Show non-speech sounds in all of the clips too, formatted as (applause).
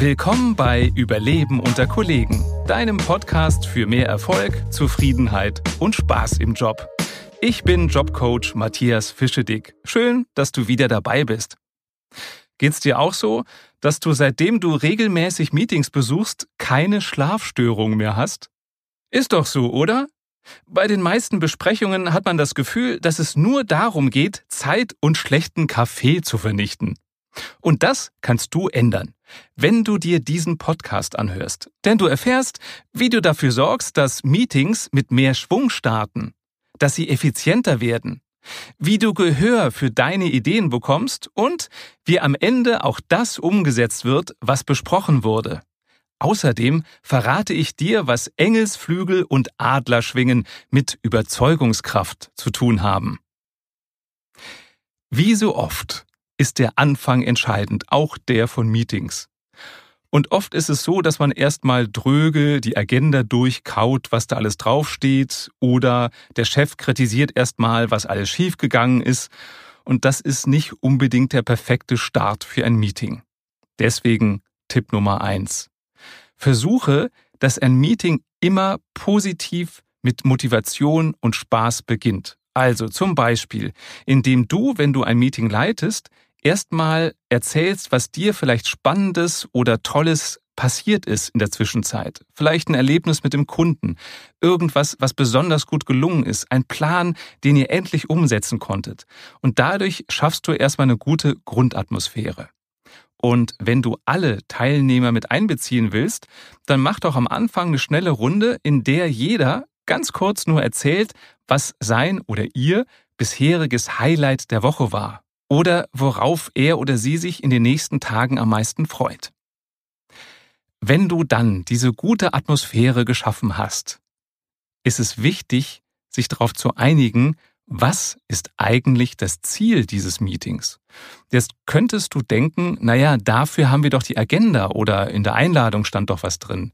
Willkommen bei Überleben unter Kollegen, deinem Podcast für mehr Erfolg, Zufriedenheit und Spaß im Job. Ich bin Jobcoach Matthias Fischedick. Schön, dass du wieder dabei bist. Geht's dir auch so, dass du seitdem du regelmäßig Meetings besuchst, keine Schlafstörung mehr hast? Ist doch so, oder? Bei den meisten Besprechungen hat man das Gefühl, dass es nur darum geht, Zeit und schlechten Kaffee zu vernichten. Und das kannst du ändern, wenn du dir diesen Podcast anhörst. Denn du erfährst, wie du dafür sorgst, dass Meetings mit mehr Schwung starten, dass sie effizienter werden, wie du Gehör für deine Ideen bekommst und wie am Ende auch das umgesetzt wird, was besprochen wurde. Außerdem verrate ich dir, was Engelsflügel und Adlerschwingen mit Überzeugungskraft zu tun haben. Wie so oft ist der Anfang entscheidend, auch der von Meetings. Und oft ist es so, dass man erstmal dröge die Agenda durchkaut, was da alles draufsteht, oder der Chef kritisiert erstmal, was alles schiefgegangen ist. Und das ist nicht unbedingt der perfekte Start für ein Meeting. Deswegen Tipp Nummer eins. Versuche, dass ein Meeting immer positiv mit Motivation und Spaß beginnt. Also zum Beispiel, indem du, wenn du ein Meeting leitest, erstmal erzählst, was dir vielleicht Spannendes oder Tolles passiert ist in der Zwischenzeit. Vielleicht ein Erlebnis mit dem Kunden, irgendwas, was besonders gut gelungen ist, ein Plan, den ihr endlich umsetzen konntet. Und dadurch schaffst du erstmal eine gute Grundatmosphäre. Und wenn du alle Teilnehmer mit einbeziehen willst, dann mach doch am Anfang eine schnelle Runde, in der jeder ganz kurz nur erzählt, was sein oder ihr bisheriges Highlight der Woche war oder worauf er oder sie sich in den nächsten Tagen am meisten freut. Wenn du dann diese gute Atmosphäre geschaffen hast, ist es wichtig, sich darauf zu einigen, was ist eigentlich das Ziel dieses Meetings? Jetzt könntest du denken, naja, dafür haben wir doch die Agenda oder in der Einladung stand doch was drin.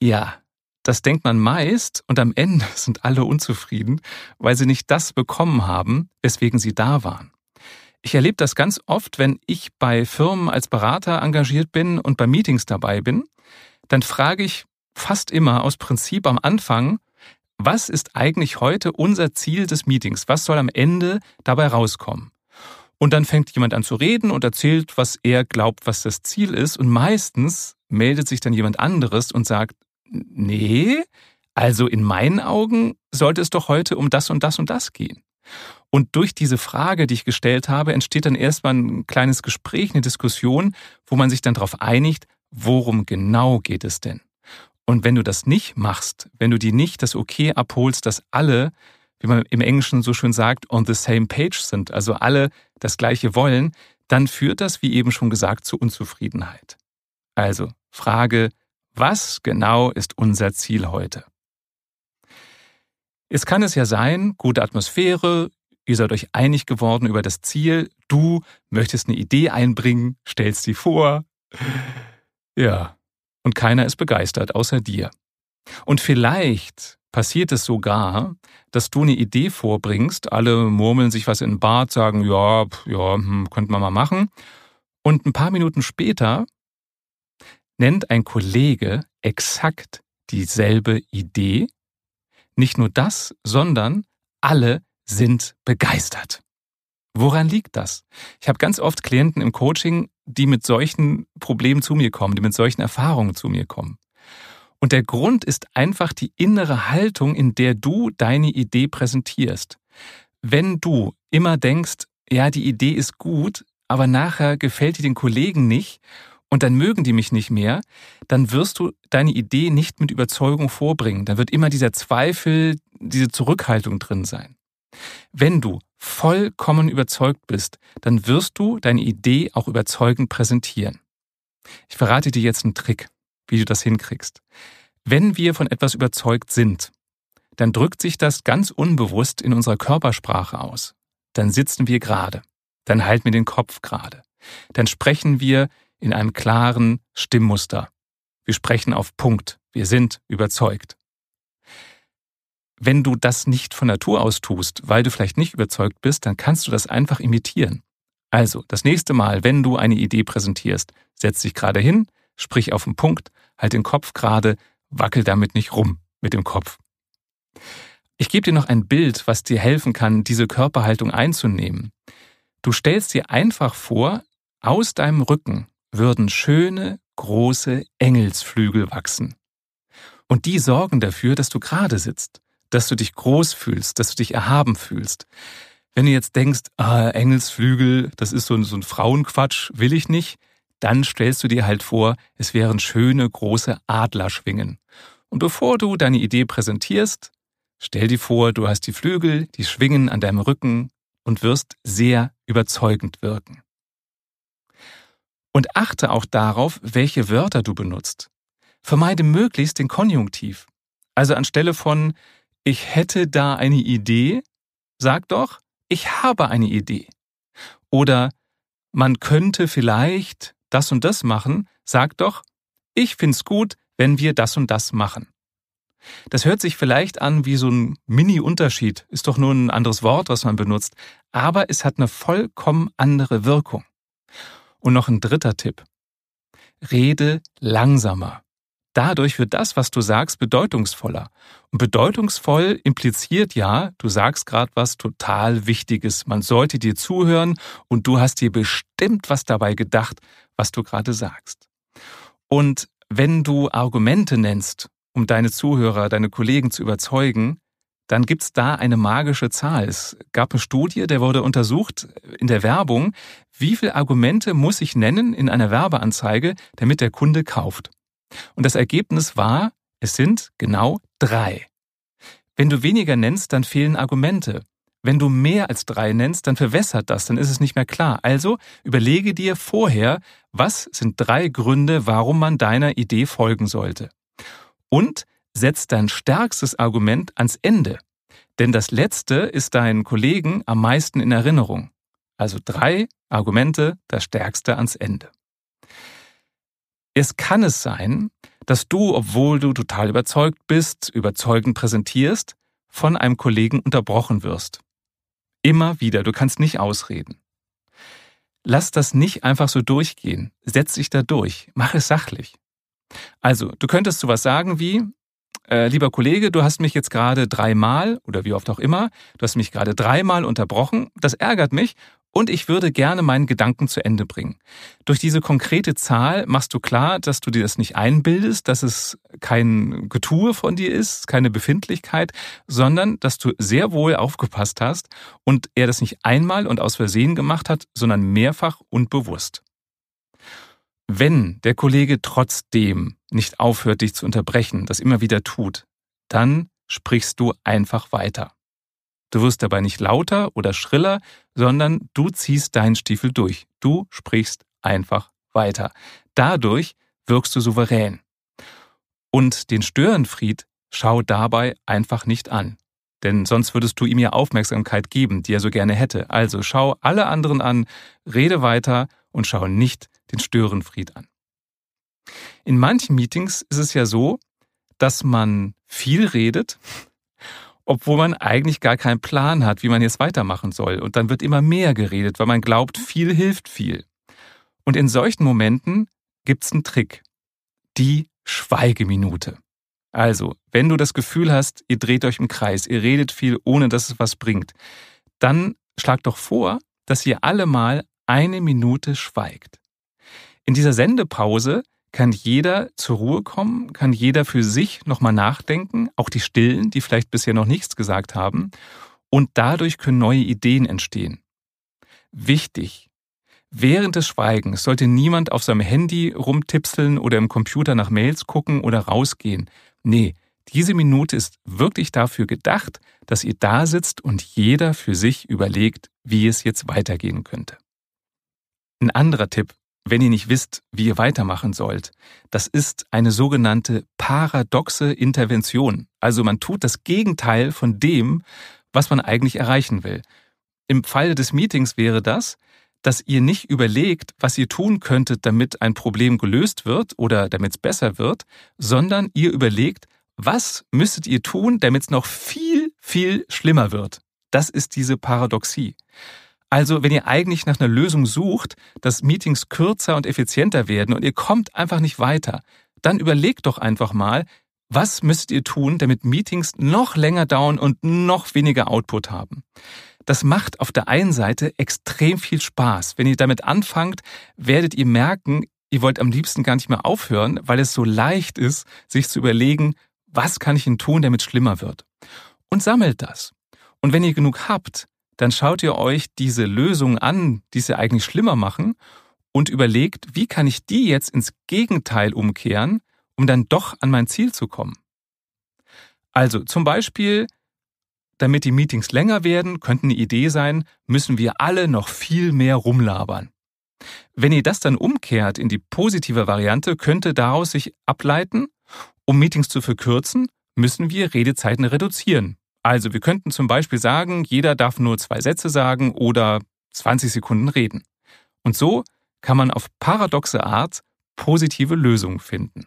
Ja, das denkt man meist und am Ende (laughs) sind alle unzufrieden, weil sie nicht das bekommen haben, weswegen sie da waren. Ich erlebe das ganz oft, wenn ich bei Firmen als Berater engagiert bin und bei Meetings dabei bin. Dann frage ich fast immer aus Prinzip am Anfang, was ist eigentlich heute unser Ziel des Meetings? Was soll am Ende dabei rauskommen? Und dann fängt jemand an zu reden und erzählt, was er glaubt, was das Ziel ist. Und meistens meldet sich dann jemand anderes und sagt, nee, also in meinen Augen sollte es doch heute um das und das und das gehen. Und durch diese Frage, die ich gestellt habe, entsteht dann erstmal ein kleines Gespräch, eine Diskussion, wo man sich dann darauf einigt, worum genau geht es denn? Und wenn du das nicht machst, wenn du dir nicht das Okay abholst, dass alle, wie man im Englischen so schön sagt, on the same page sind, also alle das Gleiche wollen, dann führt das, wie eben schon gesagt, zu Unzufriedenheit. Also Frage, was genau ist unser Ziel heute? Es kann es ja sein, gute Atmosphäre, ihr seid euch einig geworden über das Ziel, du möchtest eine Idee einbringen, stellst sie vor. Ja, und keiner ist begeistert außer dir. Und vielleicht passiert es sogar, dass du eine Idee vorbringst, alle murmeln sich was in den Bart, sagen, ja, ja, hm, könnte man mal machen. Und ein paar Minuten später nennt ein Kollege exakt dieselbe Idee. Nicht nur das, sondern alle sind begeistert. Woran liegt das? Ich habe ganz oft Klienten im Coaching, die mit solchen Problemen zu mir kommen, die mit solchen Erfahrungen zu mir kommen. Und der Grund ist einfach die innere Haltung, in der du deine Idee präsentierst. Wenn du immer denkst, ja, die Idee ist gut, aber nachher gefällt die den Kollegen nicht und dann mögen die mich nicht mehr, dann wirst du deine Idee nicht mit Überzeugung vorbringen. Dann wird immer dieser Zweifel, diese Zurückhaltung drin sein. Wenn du vollkommen überzeugt bist, dann wirst du deine Idee auch überzeugend präsentieren. Ich verrate dir jetzt einen Trick, wie du das hinkriegst. Wenn wir von etwas überzeugt sind, dann drückt sich das ganz unbewusst in unserer Körpersprache aus. Dann sitzen wir gerade, dann halten wir den Kopf gerade, dann sprechen wir in einem klaren Stimmmuster. Wir sprechen auf Punkt, wir sind überzeugt. Wenn du das nicht von Natur aus tust, weil du vielleicht nicht überzeugt bist, dann kannst du das einfach imitieren. Also, das nächste Mal, wenn du eine Idee präsentierst, setz dich gerade hin, sprich auf den Punkt, halt den Kopf gerade, wackel damit nicht rum mit dem Kopf. Ich gebe dir noch ein Bild, was dir helfen kann, diese Körperhaltung einzunehmen. Du stellst dir einfach vor, aus deinem Rücken würden schöne, große Engelsflügel wachsen. Und die sorgen dafür, dass du gerade sitzt, dass du dich groß fühlst, dass du dich erhaben fühlst. Wenn du jetzt denkst, ah, Engelsflügel, das ist so ein, so ein Frauenquatsch, will ich nicht, dann stellst du dir halt vor, es wären schöne große Adlerschwingen. Und bevor du deine Idee präsentierst, stell dir vor, du hast die Flügel, die schwingen an deinem Rücken und wirst sehr überzeugend wirken. Und achte auch darauf, welche Wörter du benutzt. Vermeide möglichst den Konjunktiv. Also anstelle von ich hätte da eine Idee, sag doch ich habe eine Idee. Oder man könnte vielleicht das und das machen, sag doch ich find's gut, wenn wir das und das machen. Das hört sich vielleicht an wie so ein Mini-Unterschied, ist doch nur ein anderes Wort, was man benutzt, aber es hat eine vollkommen andere Wirkung. Und noch ein dritter Tipp. Rede langsamer. Dadurch wird das, was du sagst, bedeutungsvoller. Und bedeutungsvoll impliziert ja, du sagst gerade was total Wichtiges. Man sollte dir zuhören und du hast dir bestimmt was dabei gedacht, was du gerade sagst. Und wenn du Argumente nennst, um deine Zuhörer, deine Kollegen zu überzeugen, dann gibt's da eine magische Zahl. Es gab eine Studie, der wurde untersucht in der Werbung, wie viele Argumente muss ich nennen in einer Werbeanzeige, damit der Kunde kauft. Und das Ergebnis war, es sind genau drei. Wenn du weniger nennst, dann fehlen Argumente. Wenn du mehr als drei nennst, dann verwässert das, dann ist es nicht mehr klar. Also überlege dir vorher, was sind drei Gründe, warum man deiner Idee folgen sollte. Und setz dein stärkstes Argument ans Ende. Denn das letzte ist deinen Kollegen am meisten in Erinnerung. Also drei Argumente, das stärkste ans Ende. Es kann es sein, dass du, obwohl du total überzeugt bist, überzeugend präsentierst, von einem Kollegen unterbrochen wirst. Immer wieder, du kannst nicht ausreden. Lass das nicht einfach so durchgehen. Setz dich da durch. Mach es sachlich. Also, du könntest sowas sagen wie, äh, lieber Kollege, du hast mich jetzt gerade dreimal oder wie oft auch immer, du hast mich gerade dreimal unterbrochen. Das ärgert mich und ich würde gerne meinen Gedanken zu Ende bringen. Durch diese konkrete Zahl machst du klar, dass du dir das nicht einbildest, dass es kein Getue von dir ist, keine Befindlichkeit, sondern dass du sehr wohl aufgepasst hast und er das nicht einmal und aus Versehen gemacht hat, sondern mehrfach und bewusst. Wenn der Kollege trotzdem nicht aufhört, dich zu unterbrechen, das immer wieder tut, dann sprichst du einfach weiter. Du wirst dabei nicht lauter oder schriller, sondern du ziehst deinen Stiefel durch. Du sprichst einfach weiter. Dadurch wirkst du souverän. Und den Störenfried schau dabei einfach nicht an. Denn sonst würdest du ihm ja Aufmerksamkeit geben, die er so gerne hätte. Also schau alle anderen an, rede weiter und schau nicht den Störenfried an. In manchen Meetings ist es ja so, dass man viel redet, obwohl man eigentlich gar keinen Plan hat, wie man jetzt weitermachen soll. Und dann wird immer mehr geredet, weil man glaubt, viel hilft viel. Und in solchen Momenten gibt's einen Trick. Die Schweigeminute. Also, wenn du das Gefühl hast, ihr dreht euch im Kreis, ihr redet viel, ohne dass es was bringt, dann schlag doch vor, dass ihr alle mal eine Minute schweigt. In dieser Sendepause kann jeder zur Ruhe kommen, kann jeder für sich nochmal nachdenken, auch die Stillen, die vielleicht bisher noch nichts gesagt haben, und dadurch können neue Ideen entstehen. Wichtig. Während des Schweigens sollte niemand auf seinem Handy rumtipseln oder im Computer nach Mails gucken oder rausgehen. Nee, diese Minute ist wirklich dafür gedacht, dass ihr da sitzt und jeder für sich überlegt, wie es jetzt weitergehen könnte. Ein anderer Tipp, wenn ihr nicht wisst, wie ihr weitermachen sollt. Das ist eine sogenannte paradoxe Intervention. Also man tut das Gegenteil von dem, was man eigentlich erreichen will. Im Falle des Meetings wäre das, dass ihr nicht überlegt, was ihr tun könntet, damit ein Problem gelöst wird oder damit es besser wird, sondern ihr überlegt, was müsstet ihr tun, damit es noch viel, viel schlimmer wird. Das ist diese Paradoxie. Also, wenn ihr eigentlich nach einer Lösung sucht, dass Meetings kürzer und effizienter werden und ihr kommt einfach nicht weiter, dann überlegt doch einfach mal, was müsst ihr tun, damit Meetings noch länger dauern und noch weniger Output haben? Das macht auf der einen Seite extrem viel Spaß. Wenn ihr damit anfangt, werdet ihr merken, ihr wollt am liebsten gar nicht mehr aufhören, weil es so leicht ist, sich zu überlegen, was kann ich denn tun, damit es schlimmer wird? Und sammelt das. Und wenn ihr genug habt, dann schaut ihr euch diese Lösungen an, die es ja eigentlich schlimmer machen, und überlegt, wie kann ich die jetzt ins Gegenteil umkehren, um dann doch an mein Ziel zu kommen. Also zum Beispiel, damit die Meetings länger werden, könnte eine Idee sein, müssen wir alle noch viel mehr rumlabern. Wenn ihr das dann umkehrt in die positive Variante, könnte daraus sich ableiten, um Meetings zu verkürzen, müssen wir Redezeiten reduzieren. Also wir könnten zum Beispiel sagen, jeder darf nur zwei Sätze sagen oder 20 Sekunden reden. Und so kann man auf paradoxe Art positive Lösungen finden.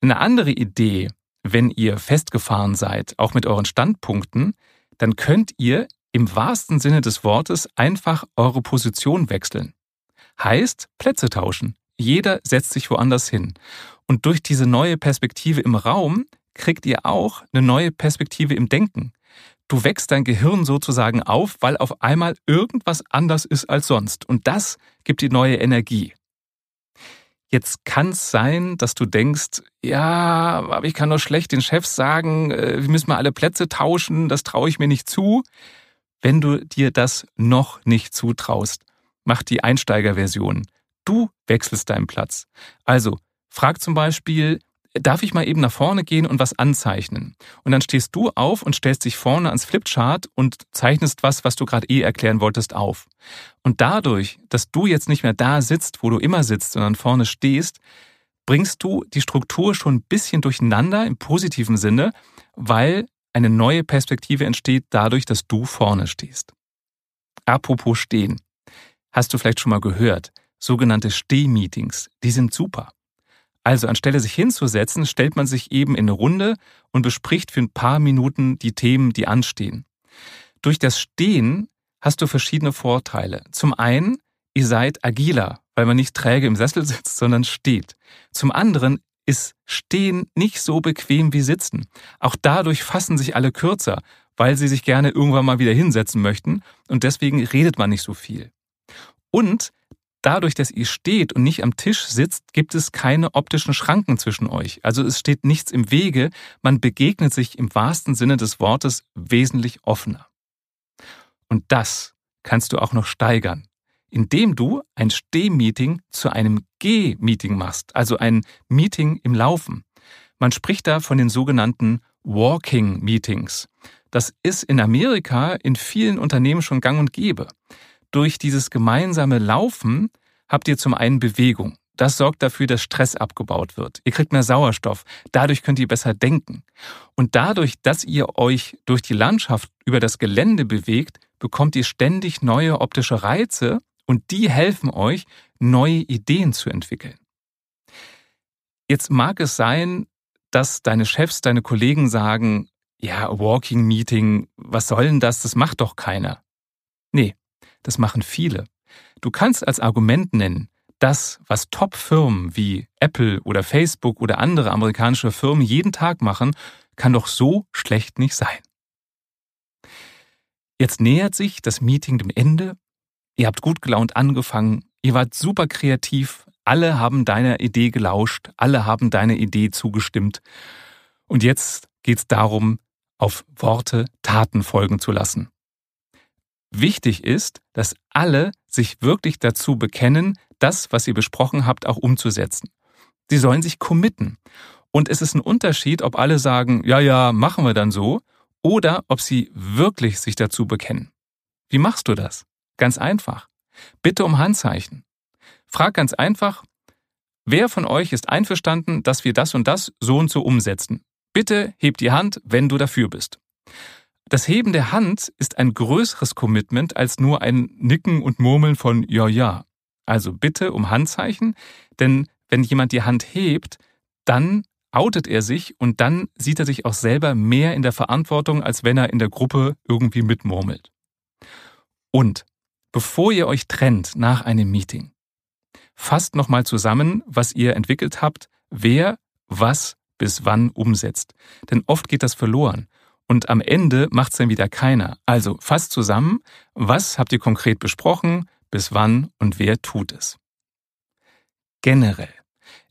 Eine andere Idee, wenn ihr festgefahren seid, auch mit euren Standpunkten, dann könnt ihr im wahrsten Sinne des Wortes einfach eure Position wechseln. Heißt Plätze tauschen. Jeder setzt sich woanders hin. Und durch diese neue Perspektive im Raum kriegt ihr auch eine neue Perspektive im Denken. Du wächst dein Gehirn sozusagen auf, weil auf einmal irgendwas anders ist als sonst. Und das gibt dir neue Energie. Jetzt kann es sein, dass du denkst, ja, aber ich kann doch schlecht den Chefs sagen, äh, wir müssen mal alle Plätze tauschen, das traue ich mir nicht zu. Wenn du dir das noch nicht zutraust, mach die Einsteigerversion. Du wechselst deinen Platz. Also frag zum Beispiel, darf ich mal eben nach vorne gehen und was anzeichnen? Und dann stehst du auf und stellst dich vorne ans Flipchart und zeichnest was, was du gerade eh erklären wolltest, auf. Und dadurch, dass du jetzt nicht mehr da sitzt, wo du immer sitzt, sondern vorne stehst, bringst du die Struktur schon ein bisschen durcheinander im positiven Sinne, weil eine neue Perspektive entsteht dadurch, dass du vorne stehst. Apropos stehen. Hast du vielleicht schon mal gehört? Sogenannte Stehmeetings, die sind super. Also anstelle sich hinzusetzen, stellt man sich eben in eine Runde und bespricht für ein paar Minuten die Themen, die anstehen. Durch das Stehen hast du verschiedene Vorteile. Zum einen, ihr seid agiler, weil man nicht träge im Sessel sitzt, sondern steht. Zum anderen ist Stehen nicht so bequem wie Sitzen. Auch dadurch fassen sich alle kürzer, weil sie sich gerne irgendwann mal wieder hinsetzen möchten und deswegen redet man nicht so viel. Und dadurch, dass ihr steht und nicht am Tisch sitzt, gibt es keine optischen Schranken zwischen euch. Also es steht nichts im Wege, man begegnet sich im wahrsten Sinne des Wortes wesentlich offener. Und das kannst du auch noch steigern, indem du ein Stehmeeting zu einem Geh-Meeting machst, also ein Meeting im Laufen. Man spricht da von den sogenannten Walking Meetings. Das ist in Amerika in vielen Unternehmen schon gang und gäbe. Durch dieses gemeinsame Laufen habt ihr zum einen Bewegung. Das sorgt dafür, dass Stress abgebaut wird. Ihr kriegt mehr Sauerstoff. Dadurch könnt ihr besser denken. Und dadurch, dass ihr euch durch die Landschaft über das Gelände bewegt, bekommt ihr ständig neue optische Reize und die helfen euch, neue Ideen zu entwickeln. Jetzt mag es sein, dass deine Chefs, deine Kollegen sagen, ja, Walking Meeting, was soll denn das? Das macht doch keiner. Nee, das machen viele. Du kannst als Argument nennen, das, was Top-Firmen wie Apple oder Facebook oder andere amerikanische Firmen jeden Tag machen, kann doch so schlecht nicht sein. Jetzt nähert sich das Meeting dem Ende. Ihr habt gut gelaunt angefangen. Ihr wart super kreativ. Alle haben deiner Idee gelauscht. Alle haben deiner Idee zugestimmt. Und jetzt geht's darum, auf Worte Taten folgen zu lassen. Wichtig ist, dass alle sich wirklich dazu bekennen, das, was ihr besprochen habt, auch umzusetzen. Sie sollen sich committen. Und es ist ein Unterschied, ob alle sagen, ja, ja, machen wir dann so, oder ob sie wirklich sich dazu bekennen. Wie machst du das? Ganz einfach. Bitte um Handzeichen. Frag ganz einfach, wer von euch ist einverstanden, dass wir das und das so und so umsetzen? Bitte heb die Hand, wenn du dafür bist. Das Heben der Hand ist ein größeres Commitment als nur ein Nicken und Murmeln von Ja, ja. Also bitte um Handzeichen, denn wenn jemand die Hand hebt, dann outet er sich und dann sieht er sich auch selber mehr in der Verantwortung, als wenn er in der Gruppe irgendwie mitmurmelt. Und bevor ihr euch trennt nach einem Meeting, fasst nochmal zusammen, was ihr entwickelt habt, wer was bis wann umsetzt. Denn oft geht das verloren. Und am Ende macht's dann wieder keiner. Also fasst zusammen, was habt ihr konkret besprochen, bis wann und wer tut es. Generell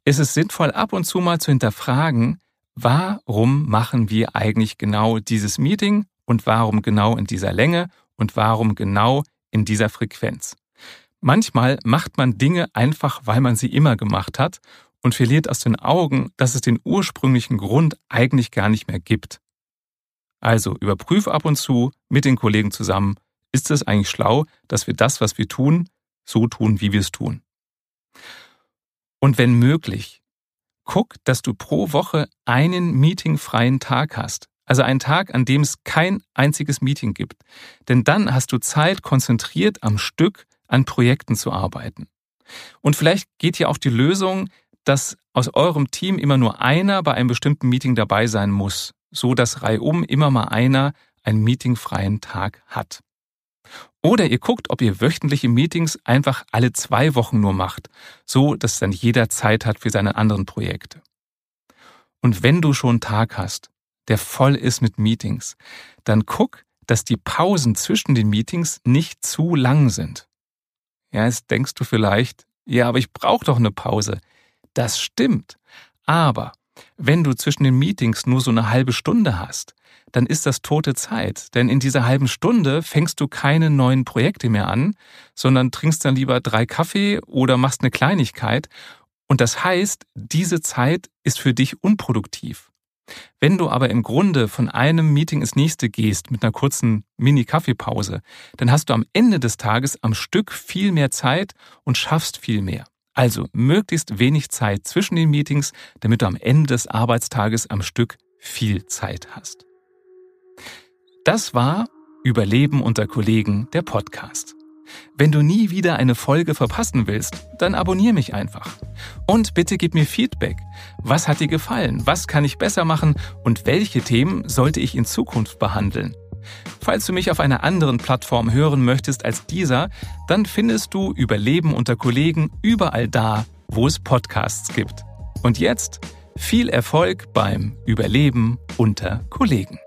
ist es sinnvoll, ab und zu mal zu hinterfragen, warum machen wir eigentlich genau dieses Meeting und warum genau in dieser Länge und warum genau in dieser Frequenz. Manchmal macht man Dinge einfach, weil man sie immer gemacht hat und verliert aus den Augen, dass es den ursprünglichen Grund eigentlich gar nicht mehr gibt. Also überprüf ab und zu mit den Kollegen zusammen, ist es eigentlich schlau, dass wir das, was wir tun, so tun, wie wir es tun. Und wenn möglich, guck, dass du pro Woche einen meetingfreien Tag hast. Also einen Tag, an dem es kein einziges Meeting gibt. Denn dann hast du Zeit, konzentriert am Stück an Projekten zu arbeiten. Und vielleicht geht hier auch die Lösung, dass aus eurem Team immer nur einer bei einem bestimmten Meeting dabei sein muss, so dass reihum immer mal einer einen meetingfreien Tag hat. Oder ihr guckt, ob ihr wöchentliche Meetings einfach alle zwei Wochen nur macht, so dass dann jeder Zeit hat für seine anderen Projekte. Und wenn du schon einen Tag hast, der voll ist mit Meetings, dann guck, dass die Pausen zwischen den Meetings nicht zu lang sind. Ja, jetzt denkst du vielleicht, ja, aber ich brauche doch eine Pause. Das stimmt. Aber wenn du zwischen den Meetings nur so eine halbe Stunde hast, dann ist das tote Zeit. Denn in dieser halben Stunde fängst du keine neuen Projekte mehr an, sondern trinkst dann lieber drei Kaffee oder machst eine Kleinigkeit. Und das heißt, diese Zeit ist für dich unproduktiv. Wenn du aber im Grunde von einem Meeting ins nächste gehst mit einer kurzen Mini-Kaffeepause, dann hast du am Ende des Tages am Stück viel mehr Zeit und schaffst viel mehr. Also möglichst wenig Zeit zwischen den Meetings, damit du am Ende des Arbeitstages am Stück viel Zeit hast. Das war Überleben unter Kollegen, der Podcast. Wenn du nie wieder eine Folge verpassen willst, dann abonniere mich einfach. Und bitte gib mir Feedback. Was hat dir gefallen? Was kann ich besser machen? Und welche Themen sollte ich in Zukunft behandeln? Falls du mich auf einer anderen Plattform hören möchtest als dieser, dann findest du Überleben unter Kollegen überall da, wo es Podcasts gibt. Und jetzt viel Erfolg beim Überleben unter Kollegen.